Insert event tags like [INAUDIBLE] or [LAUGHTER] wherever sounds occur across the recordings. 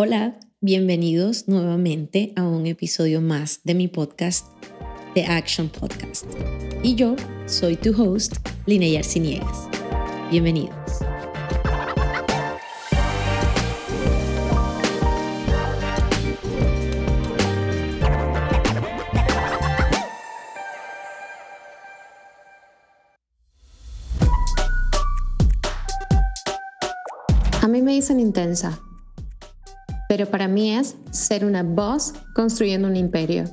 Hola, bienvenidos nuevamente a un episodio más de mi podcast, The Action Podcast. Y yo soy tu host, Linnea Arciniegas. Bienvenidos. A mí me dicen intensa pero para mí es ser una voz construyendo un imperio.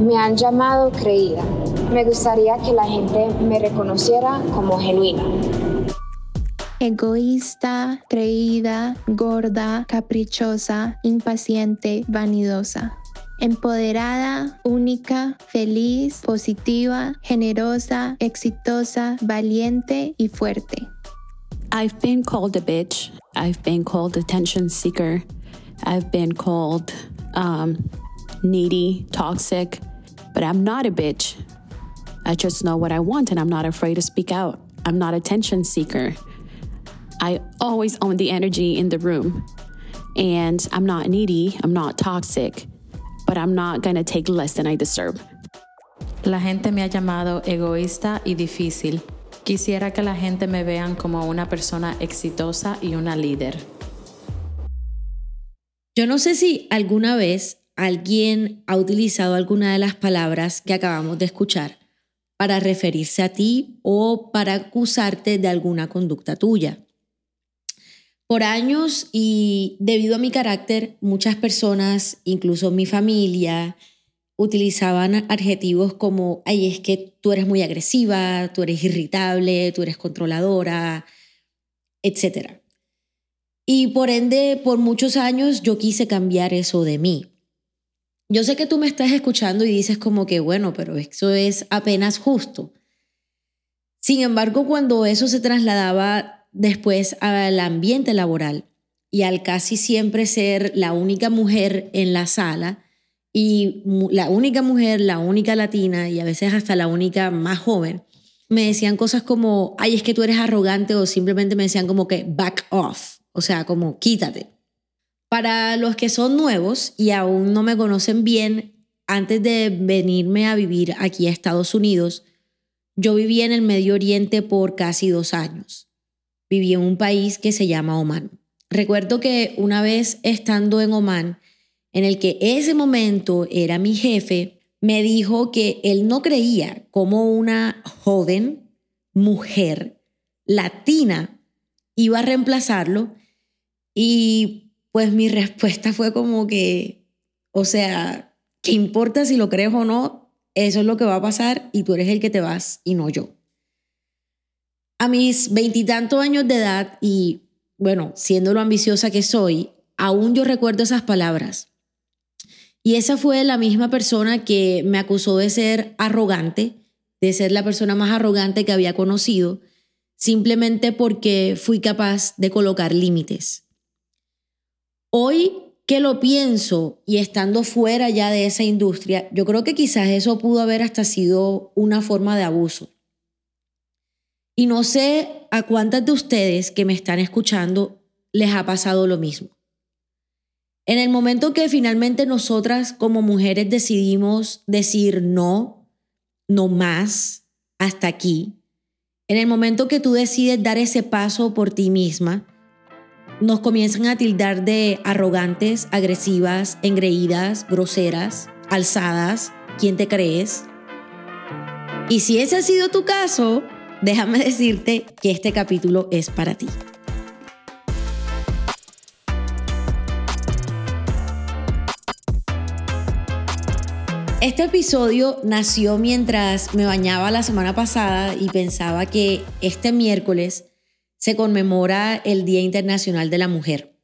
Me han llamado creída. Me gustaría que la gente me reconociera como genuina. Egoísta, creída, gorda, caprichosa, impaciente, vanidosa. Empoderada, única, feliz, positiva, generosa, exitosa, valiente y fuerte. I've been called a bitch. I've been called attention seeker. I've been called um, needy, toxic, but I'm not a bitch. I just know what I want and I'm not afraid to speak out. I'm not attention seeker. I always own the energy in the room. And I'm not needy, I'm not toxic, but I'm not gonna take less than I deserve. La gente me ha llamado egoísta y difícil. Quisiera que la gente me vean como una persona exitosa y una líder. Yo no sé si alguna vez alguien ha utilizado alguna de las palabras que acabamos de escuchar para referirse a ti o para acusarte de alguna conducta tuya. Por años y debido a mi carácter, muchas personas, incluso mi familia, utilizaban adjetivos como, ay, es que tú eres muy agresiva, tú eres irritable, tú eres controladora, etc. Y por ende, por muchos años yo quise cambiar eso de mí. Yo sé que tú me estás escuchando y dices como que, bueno, pero eso es apenas justo. Sin embargo, cuando eso se trasladaba después al ambiente laboral y al casi siempre ser la única mujer en la sala y la única mujer, la única latina y a veces hasta la única más joven, me decían cosas como, ay, es que tú eres arrogante o simplemente me decían como que back off. O sea, como quítate. Para los que son nuevos y aún no me conocen bien, antes de venirme a vivir aquí a Estados Unidos, yo viví en el Medio Oriente por casi dos años. Viví en un país que se llama Oman. Recuerdo que una vez estando en Oman, en el que ese momento era mi jefe, me dijo que él no creía como una joven mujer latina iba a reemplazarlo y pues mi respuesta fue como que, o sea, ¿qué importa si lo crees o no? Eso es lo que va a pasar y tú eres el que te vas y no yo. A mis veintitantos años de edad y bueno, siendo lo ambiciosa que soy, aún yo recuerdo esas palabras. Y esa fue la misma persona que me acusó de ser arrogante, de ser la persona más arrogante que había conocido, simplemente porque fui capaz de colocar límites. Hoy que lo pienso y estando fuera ya de esa industria, yo creo que quizás eso pudo haber hasta sido una forma de abuso. Y no sé a cuántas de ustedes que me están escuchando les ha pasado lo mismo. En el momento que finalmente nosotras como mujeres decidimos decir no, no más, hasta aquí, en el momento que tú decides dar ese paso por ti misma, nos comienzan a tildar de arrogantes, agresivas, engreídas, groseras, alzadas. ¿Quién te crees? Y si ese ha sido tu caso, déjame decirte que este capítulo es para ti. Este episodio nació mientras me bañaba la semana pasada y pensaba que este miércoles se conmemora el Día Internacional de la Mujer.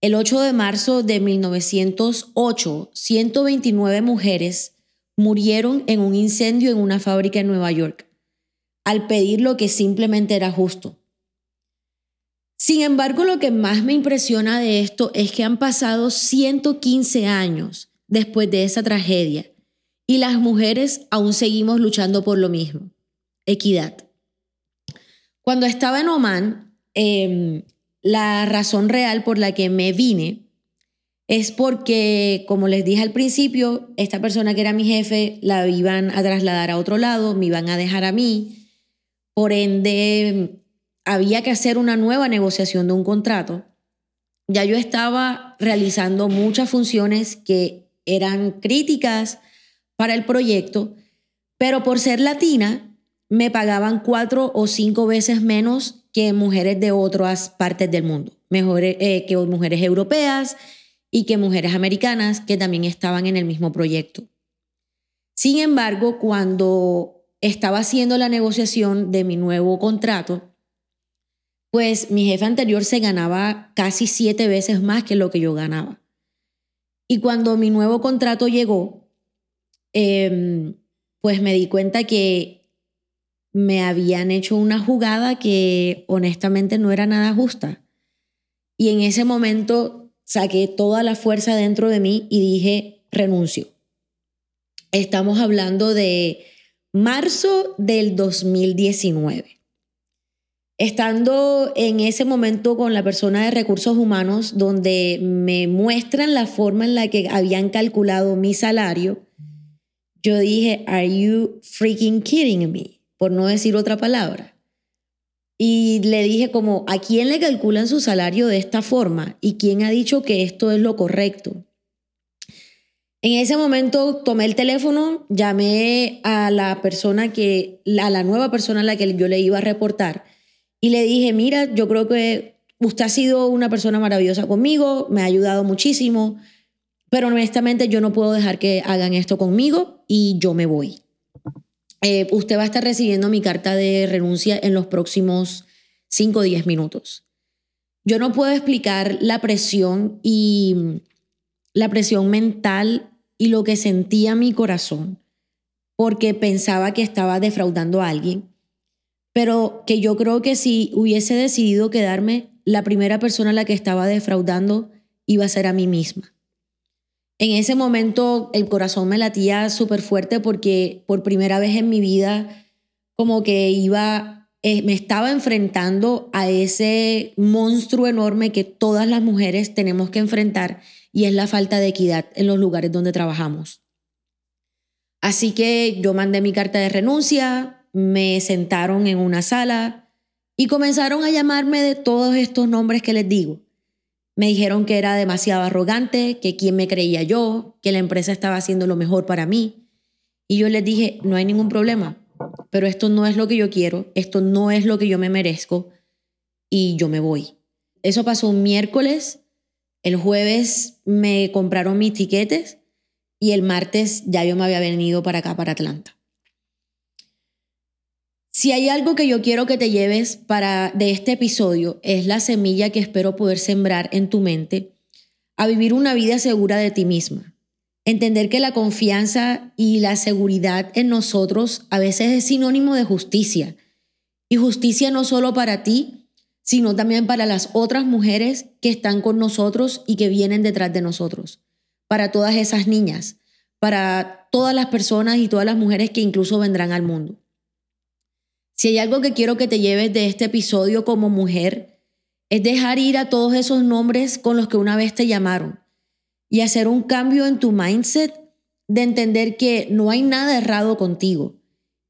El 8 de marzo de 1908, 129 mujeres murieron en un incendio en una fábrica en Nueva York, al pedir lo que simplemente era justo. Sin embargo, lo que más me impresiona de esto es que han pasado 115 años después de esa tragedia y las mujeres aún seguimos luchando por lo mismo, equidad. Cuando estaba en Oman, em, la razón real por la que me vine es porque, como les dije al principio, esta persona que era mi jefe la iban a trasladar a otro lado, me iban a dejar a mí. Por ende, había que hacer una nueva negociación de un contrato. Ya yo estaba realizando muchas funciones que eran críticas para el proyecto, pero por ser latina me pagaban cuatro o cinco veces menos que mujeres de otras partes del mundo, mejores, eh, que mujeres europeas y que mujeres americanas que también estaban en el mismo proyecto. Sin embargo, cuando estaba haciendo la negociación de mi nuevo contrato, pues mi jefe anterior se ganaba casi siete veces más que lo que yo ganaba. Y cuando mi nuevo contrato llegó, em, pues me di cuenta que me habían hecho una jugada que honestamente no era nada justa. Y en ese momento saqué toda la fuerza dentro de mí y dije, renuncio. Estamos hablando de marzo del 2019. Estando en ese momento con la persona de recursos humanos, donde me muestran la forma en la que habían calculado mi salario, yo dije, ¿Are you freaking kidding me? Por no decir otra palabra. Y le dije como, ¿a quién le calculan su salario de esta forma? ¿Y quién ha dicho que esto es lo correcto? En ese momento tomé el teléfono, llamé a la persona que, a la nueva persona a la que yo le iba a reportar y le dije, mira, yo creo que usted ha sido una persona maravillosa conmigo, me ha ayudado muchísimo, pero honestamente yo no puedo dejar que hagan esto conmigo y yo me voy. Eh, usted va a estar recibiendo mi carta de renuncia en los próximos 5 o 10 minutos. Yo no puedo explicar la presión y la presión mental y lo que sentía mi corazón, porque pensaba que estaba defraudando a alguien, pero que yo creo que si hubiese decidido quedarme, la primera persona a la que estaba defraudando iba a ser a mí misma. En ese momento el corazón me latía súper fuerte porque por primera vez en mi vida como que iba, eh, me estaba enfrentando a ese monstruo enorme que todas las mujeres tenemos que enfrentar y es la falta de equidad en los lugares donde trabajamos. Así que yo mandé mi carta de renuncia, me sentaron en una sala y comenzaron a llamarme de todos estos nombres que les digo. Me dijeron que era demasiado arrogante, que quién me creía yo, que la empresa estaba haciendo lo mejor para mí. Y yo les dije, no hay ningún problema, pero esto no es lo que yo quiero, esto no es lo que yo me merezco y yo me voy. Eso pasó un miércoles, el jueves me compraron mis tiquetes y el martes ya yo me había venido para acá, para Atlanta. Si hay algo que yo quiero que te lleves para de este episodio es la semilla que espero poder sembrar en tu mente a vivir una vida segura de ti misma. Entender que la confianza y la seguridad en nosotros a veces es sinónimo de justicia. Y justicia no solo para ti, sino también para las otras mujeres que están con nosotros y que vienen detrás de nosotros. Para todas esas niñas, para todas las personas y todas las mujeres que incluso vendrán al mundo. Si hay algo que quiero que te lleves de este episodio como mujer, es dejar ir a todos esos nombres con los que una vez te llamaron y hacer un cambio en tu mindset de entender que no hay nada errado contigo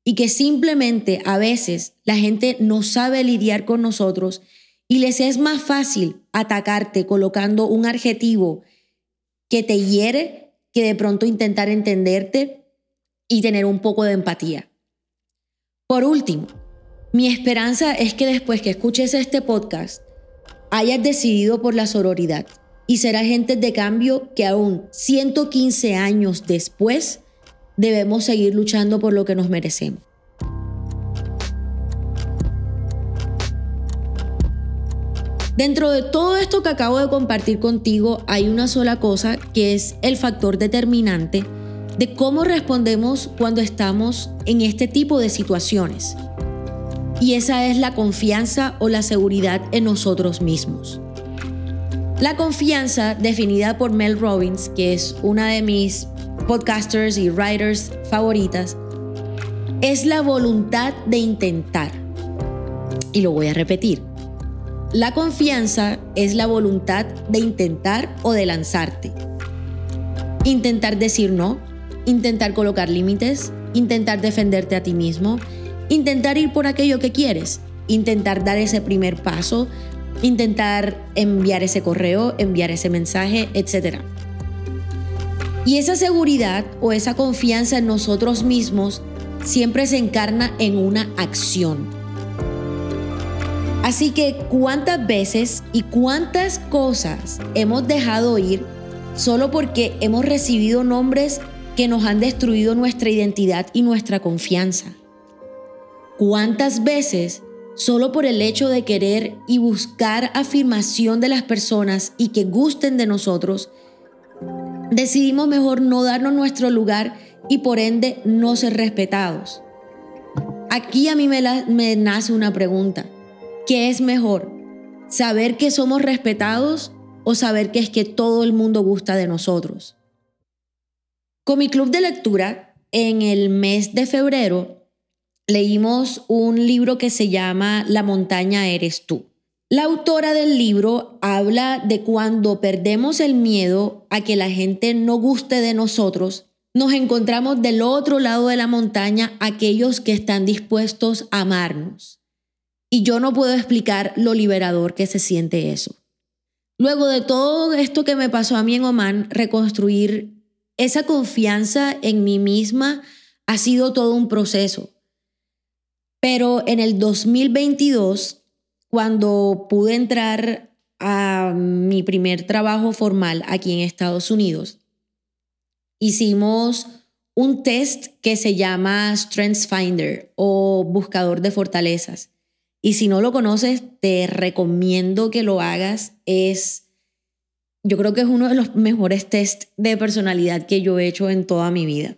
y que simplemente a veces la gente no sabe lidiar con nosotros y les es más fácil atacarte colocando un adjetivo que te hiere que de pronto intentar entenderte y tener un poco de empatía. Por último, mi esperanza es que después que escuches este podcast, hayas decidido por la sororidad y ser agentes de cambio que aún 115 años después debemos seguir luchando por lo que nos merecemos. Dentro de todo esto que acabo de compartir contigo hay una sola cosa que es el factor determinante de cómo respondemos cuando estamos en este tipo de situaciones. Y esa es la confianza o la seguridad en nosotros mismos. La confianza, definida por Mel Robbins, que es una de mis podcasters y writers favoritas, es la voluntad de intentar. Y lo voy a repetir. La confianza es la voluntad de intentar o de lanzarte. Intentar decir no, intentar colocar límites, intentar defenderte a ti mismo, intentar ir por aquello que quieres, intentar dar ese primer paso, intentar enviar ese correo, enviar ese mensaje, etc. Y esa seguridad o esa confianza en nosotros mismos siempre se encarna en una acción. Así que cuántas veces y cuántas cosas hemos dejado ir solo porque hemos recibido nombres que nos han destruido nuestra identidad y nuestra confianza. ¿Cuántas veces solo por el hecho de querer y buscar afirmación de las personas y que gusten de nosotros, decidimos mejor no darnos nuestro lugar y por ende no ser respetados? Aquí a mí me, me nace una pregunta. ¿Qué es mejor? ¿Saber que somos respetados o saber que es que todo el mundo gusta de nosotros? Con mi club de lectura, en el mes de febrero, leímos un libro que se llama La montaña eres tú. La autora del libro habla de cuando perdemos el miedo a que la gente no guste de nosotros, nos encontramos del otro lado de la montaña aquellos que están dispuestos a amarnos. Y yo no puedo explicar lo liberador que se siente eso. Luego de todo esto que me pasó a mí en Oman, reconstruir esa confianza en mí misma ha sido todo un proceso. Pero en el 2022, cuando pude entrar a mi primer trabajo formal aquí en Estados Unidos, hicimos un test que se llama Strengths Finder o buscador de fortalezas. Y si no lo conoces, te recomiendo que lo hagas. Es yo creo que es uno de los mejores test de personalidad que yo he hecho en toda mi vida.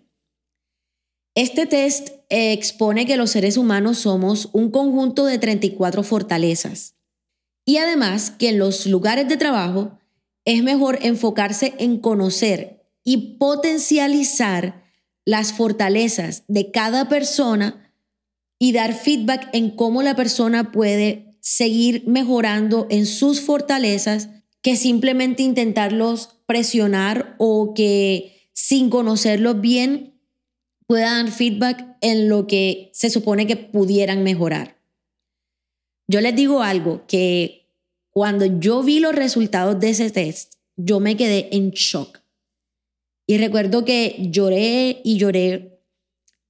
Este test expone que los seres humanos somos un conjunto de 34 fortalezas. Y además que en los lugares de trabajo es mejor enfocarse en conocer y potencializar las fortalezas de cada persona y dar feedback en cómo la persona puede seguir mejorando en sus fortalezas que simplemente intentarlos presionar o que sin conocerlos bien puedan dar feedback en lo que se supone que pudieran mejorar. Yo les digo algo, que cuando yo vi los resultados de ese test, yo me quedé en shock. Y recuerdo que lloré y lloré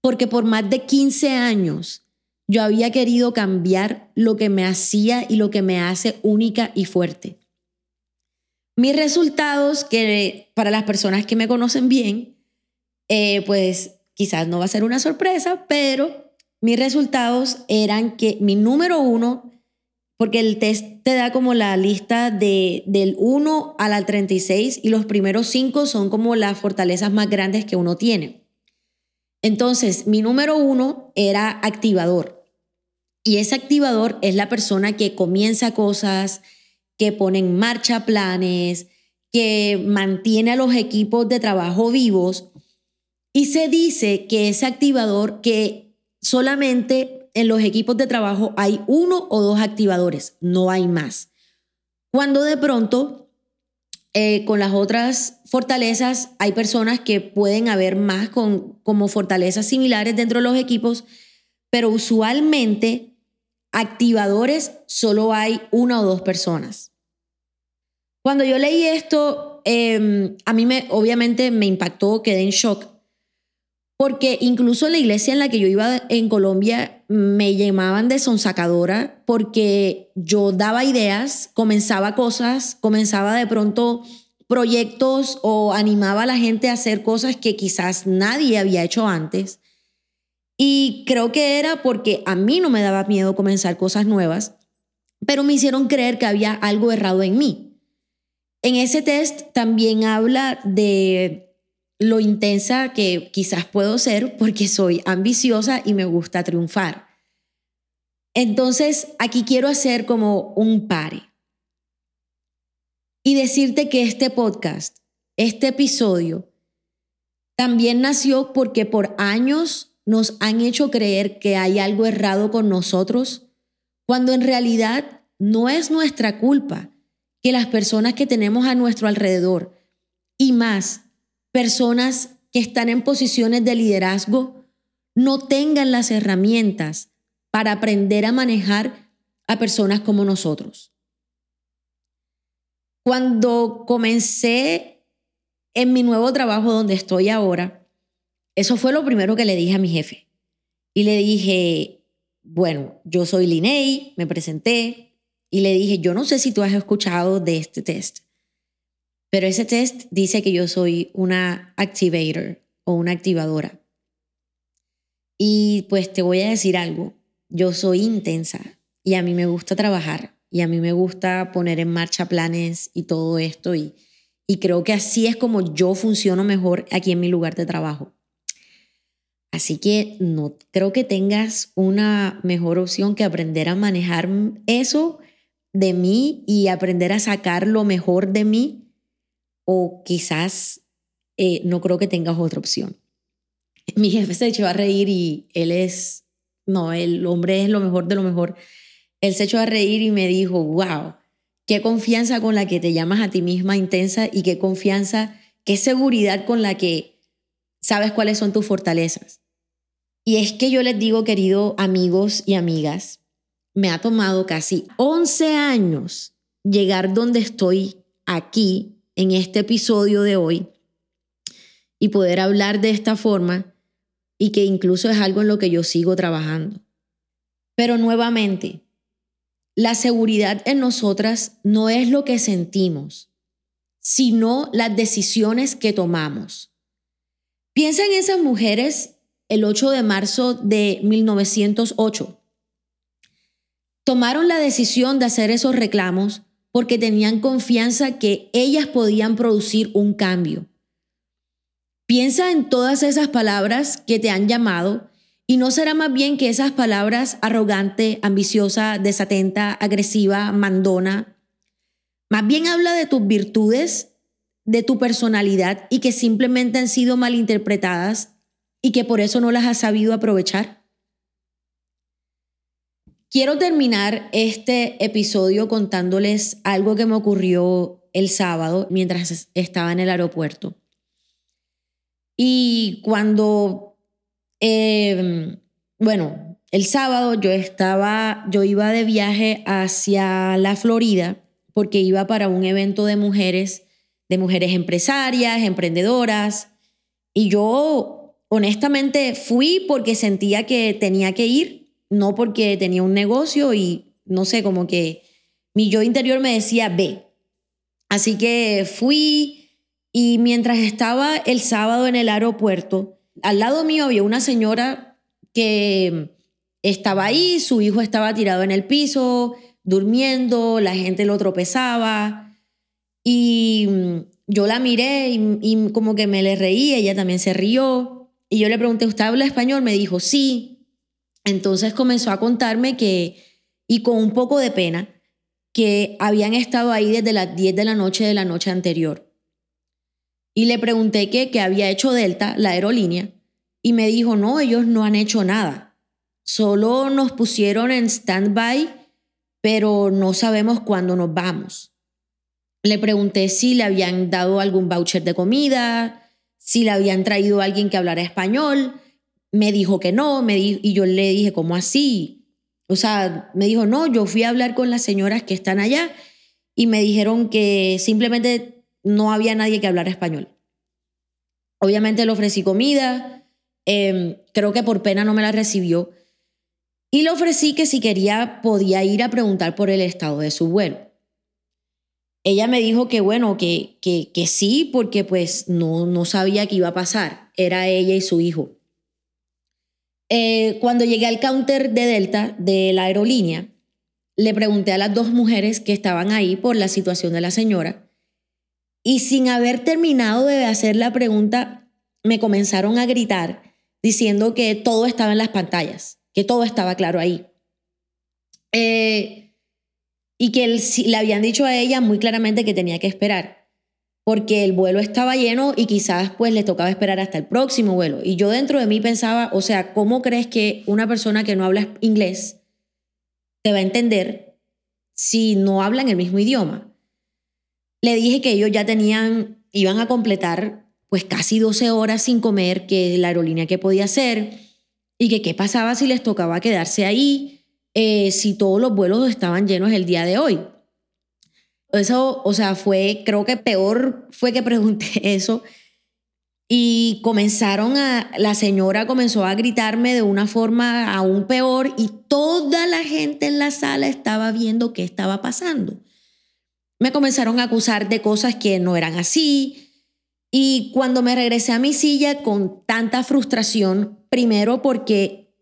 porque por más de 15 años yo había querido cambiar lo que me hacía y lo que me hace única y fuerte. Mis resultados, que para las personas que me conocen bien, eh, pues quizás no va a ser una sorpresa, pero mis resultados eran que mi número uno, porque el test te da como la lista de, del 1 al 36 y los primeros cinco son como las fortalezas más grandes que uno tiene. Entonces, mi número uno era activador. Y ese activador es la persona que comienza cosas, que pone en marcha planes, que mantiene a los equipos de trabajo vivos. Y se dice que ese activador, que solamente en los equipos de trabajo hay uno o dos activadores, no hay más. Cuando de pronto eh, con las otras fortalezas hay personas que pueden haber más con, como fortalezas similares dentro de los equipos, pero usualmente activadores solo hay una o dos personas. Cuando yo leí esto, em, a mí me, obviamente me impactó, quedé en shock, porque incluso en la iglesia en la que yo iba en Colombia me llamaban de sonsacadora porque yo daba ideas, comenzaba cosas, comenzaba de pronto proyectos o animaba a la gente a hacer cosas que quizás nadie había hecho antes. Y creo que era porque a mí no me daba miedo comenzar cosas nuevas, pero me hicieron creer que había algo errado en mí. En ese test también habla de lo intensa que quizás puedo ser porque soy ambiciosa y me gusta triunfar. Entonces, aquí quiero hacer como un pare y decirte que este podcast, este episodio, también nació porque por años nos han hecho creer que hay algo errado con nosotros, cuando en realidad no es nuestra culpa que las personas que tenemos a nuestro alrededor y más personas que están en posiciones de liderazgo no tengan las herramientas para aprender a manejar a personas como nosotros. Cuando comencé en mi nuevo trabajo donde estoy ahora, eso fue lo primero que le dije a mi jefe. Y le dije, bueno, yo soy Linney, me presenté y le dije, yo no sé si tú has escuchado de este test, pero ese test dice que yo soy una activator o una activadora. Y pues te voy a decir algo, yo soy intensa y a mí me gusta trabajar y a mí me gusta poner en marcha planes y todo esto y, y creo que así es como yo funciono mejor aquí en mi lugar de trabajo. Así que no creo que tengas una mejor opción que aprender a manejar eso de mí y aprender a sacar lo mejor de mí o quizás eh, no creo que tengas otra opción. Mi jefe se echó a reír y él es, no, el hombre es lo mejor de lo mejor. Él se echó a reír y me dijo, wow, qué confianza con la que te llamas a ti misma intensa y qué confianza, qué seguridad con la que sabes cuáles son tus fortalezas. Y es que yo les digo, queridos amigos y amigas, me ha tomado casi 11 años llegar donde estoy aquí en este episodio de hoy y poder hablar de esta forma y que incluso es algo en lo que yo sigo trabajando. Pero nuevamente, la seguridad en nosotras no es lo que sentimos, sino las decisiones que tomamos. Piensa en esas mujeres el 8 de marzo de 1908. Tomaron la decisión de hacer esos reclamos porque tenían confianza que ellas podían producir un cambio. Piensa en todas esas palabras que te han llamado y no será más bien que esas palabras arrogante, ambiciosa, desatenta, agresiva, mandona. Más bien habla de tus virtudes, de tu personalidad y que simplemente han sido malinterpretadas y que por eso no las has sabido aprovechar. Quiero terminar este episodio contándoles algo que me ocurrió el sábado mientras estaba en el aeropuerto. Y cuando, em, bueno, el sábado yo estaba, yo iba de viaje hacia la Florida porque iba para un evento de mujeres, de mujeres empresarias, emprendedoras, y yo honestamente fui porque sentía que tenía que ir no porque tenía un negocio y no sé, como que mi yo interior me decía, ve. Así que fui y mientras estaba el sábado en el aeropuerto, al lado mío había una señora que estaba ahí, su hijo estaba tirado en el piso, durmiendo, la gente lo tropezaba y mm, yo la miré y, y como que me le reí, ella también se rió y yo le pregunté, ¿usted habla español? Me dijo, sí. Entonces comenzó a contarme que, y con un poco de pena, que habían estado ahí desde las 10 de la noche de la noche anterior. Y le pregunté qué, qué había hecho Delta, la aerolínea, y me dijo, no, ellos no han hecho nada. Solo nos pusieron en stand-by, pero no sabemos cuándo nos vamos. Le pregunté si le habían dado algún voucher de comida, si le habían traído a alguien que hablara español, me dijo que no, me y yo le dije, ¿cómo así? O sea, me dijo, no, yo fui a hablar con las señoras que están allá y me dijeron que simplemente no había nadie que hablara español. Obviamente le ofrecí comida, em, creo que por pena no me la recibió, y le ofrecí que si quería podía ir a preguntar por el estado de su vuelo. Ella me dijo que bueno, que, que, que sí, porque pues no, no sabía qué iba a pasar. Era ella y su hijo. Eh, cuando llegué al counter de Delta de la aerolínea, le pregunté a las dos mujeres que estaban ahí por la situación de la señora y sin haber terminado de hacer la pregunta, me comenzaron a gritar diciendo que todo estaba en las pantallas, que todo estaba claro ahí. Eh, y que le habían dicho a ella muy claramente que tenía que esperar porque el vuelo estaba lleno y quizás pues le tocaba esperar hasta el próximo vuelo. Y yo dentro de mí pensaba, o sea, ¿cómo crees que una persona que no habla inglés te va a entender si no hablan el mismo idioma. Le dije que ellos ya tenían, iban a completar pues casi 12 horas sin comer, que la aerolínea que podía hacer, y que qué pasaba si les tocaba quedarse ahí, eh, si todos los vuelos estaban llenos el día de hoy. Eso, o sea, fue, creo que peor fue que pregunté [LAUGHS] eso. Y comenzaron a, la señora comenzó a gritarme de una forma aún peor y toda la gente en la sala estaba viendo qué estaba pasando. Me comenzaron a acusar de cosas que no eran así. Y cuando me regresé a mi silla con tanta frustración, primero porque,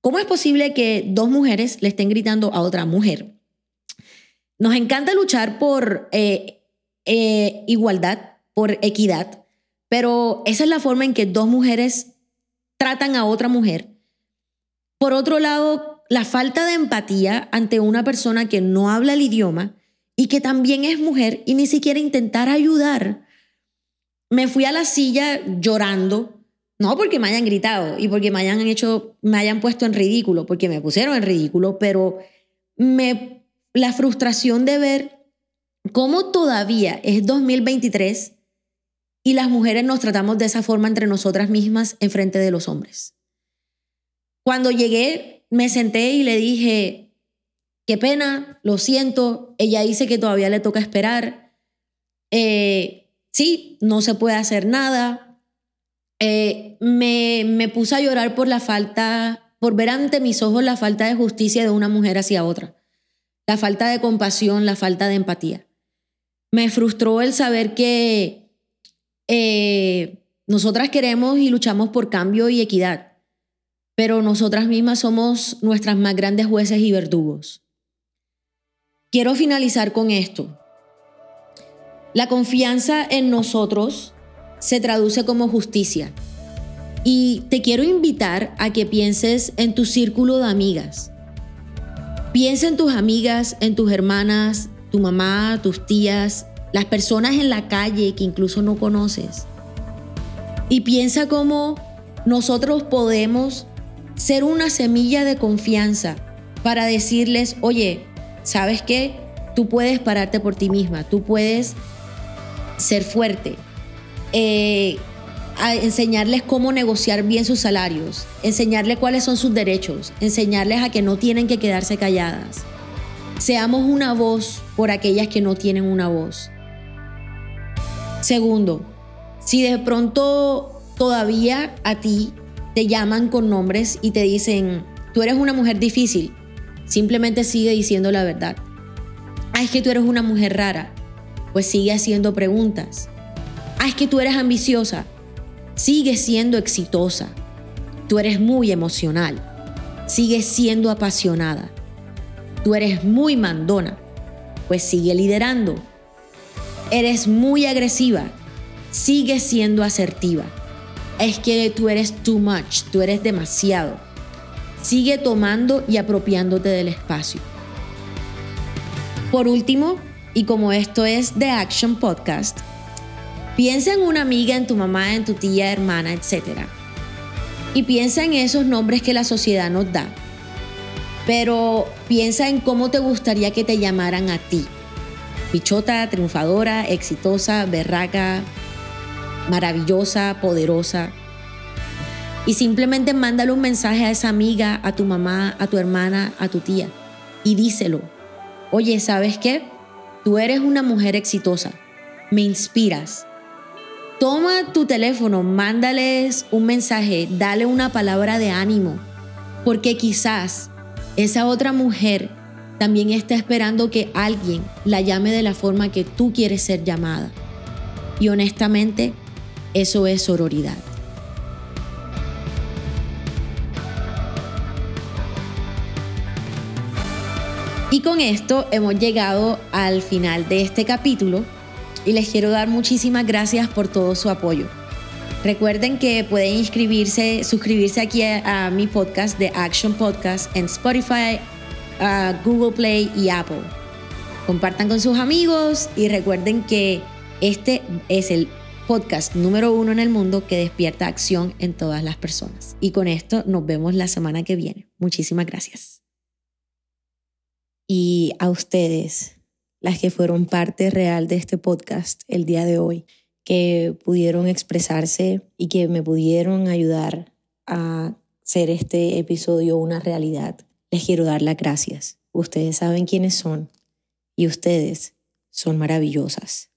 ¿cómo es posible que dos mujeres le estén gritando a otra mujer? Nos encanta luchar por eh, eh, igualdad, por equidad, pero esa es la forma en que dos mujeres tratan a otra mujer. Por otro lado, la falta de empatía ante una persona que no habla el idioma y que también es mujer y ni siquiera intentar ayudar. Me fui a la silla llorando, no porque me hayan gritado y porque me hayan hecho, me hayan puesto en ridículo, porque me pusieron en ridículo, pero me la frustración de ver cómo todavía es 2023 y las mujeres nos tratamos de esa forma entre nosotras mismas en frente de los hombres. Cuando llegué, me senté y le dije, qué pena, lo siento, ella dice que todavía le toca esperar, eh, sí, no se puede hacer nada. Eh, me, me puse a llorar por la falta, por ver ante mis ojos la falta de justicia de una mujer hacia otra la falta de compasión, la falta de empatía. Me frustró el saber que eh, nosotras queremos y luchamos por cambio y equidad, pero nosotras mismas somos nuestras más grandes jueces y verdugos. Quiero finalizar con esto. La confianza en nosotros se traduce como justicia. Y te quiero invitar a que pienses en tu círculo de amigas Piensa en tus amigas, en tus hermanas, tu mamá, tus tías, las personas en la calle que incluso no conoces. Y piensa cómo nosotros podemos ser una semilla de confianza para decirles, oye, ¿sabes qué? Tú puedes pararte por ti misma, tú puedes ser fuerte. Eh, a enseñarles cómo negociar bien sus salarios, enseñarles cuáles son sus derechos, enseñarles a que no tienen que quedarse calladas. Seamos una voz por aquellas que no tienen una voz. Segundo, si de pronto todavía a ti te llaman con nombres y te dicen, tú eres una mujer difícil, simplemente sigue diciendo la verdad. Ah, es que tú eres una mujer rara, pues sigue haciendo preguntas. Ah, es que tú eres ambiciosa, Sigue siendo exitosa. Tú eres muy emocional. Sigue siendo apasionada. Tú eres muy mandona. Pues sigue liderando. Eres muy agresiva. Sigue siendo asertiva. Es que tú eres too much. Tú eres demasiado. Sigue tomando y apropiándote del espacio. Por último, y como esto es The Action Podcast, Piensa en una amiga, en tu mamá, en tu tía, hermana, etc. Y piensa en esos nombres que la sociedad nos da. Pero piensa en cómo te gustaría que te llamaran a ti. Pichota, triunfadora, exitosa, berraca, maravillosa, poderosa. Y simplemente mándale un mensaje a esa amiga, a tu mamá, a tu hermana, a tu tía. Y díselo. Oye, ¿sabes qué? Tú eres una mujer exitosa. Me inspiras. Toma tu teléfono, mándales un mensaje, dale una palabra de ánimo, porque quizás esa otra mujer también está esperando que alguien la llame de la forma que tú quieres ser llamada. Y honestamente, eso es sororidad. Y con esto hemos llegado al final de este capítulo y les quiero dar muchísimas gracias por todo su apoyo. Recuerden que pueden inscribirse, suscribirse aquí a, mi podcast de Action Podcast en Spotify, Google Play y Apple. Compartan con sus amigos y recuerden que este es el podcast número uno en el mundo que despierta acción en todas las personas. Y con esto nos vemos la semana que viene. Muchísimas gracias. Y a ustedes, las que fueron parte real de este podcast el día de hoy, que pudieron expresarse y que me pudieron ayudar a hacer este episodio una realidad. Les quiero dar las gracias. Ustedes saben quiénes son y ustedes son maravillosas.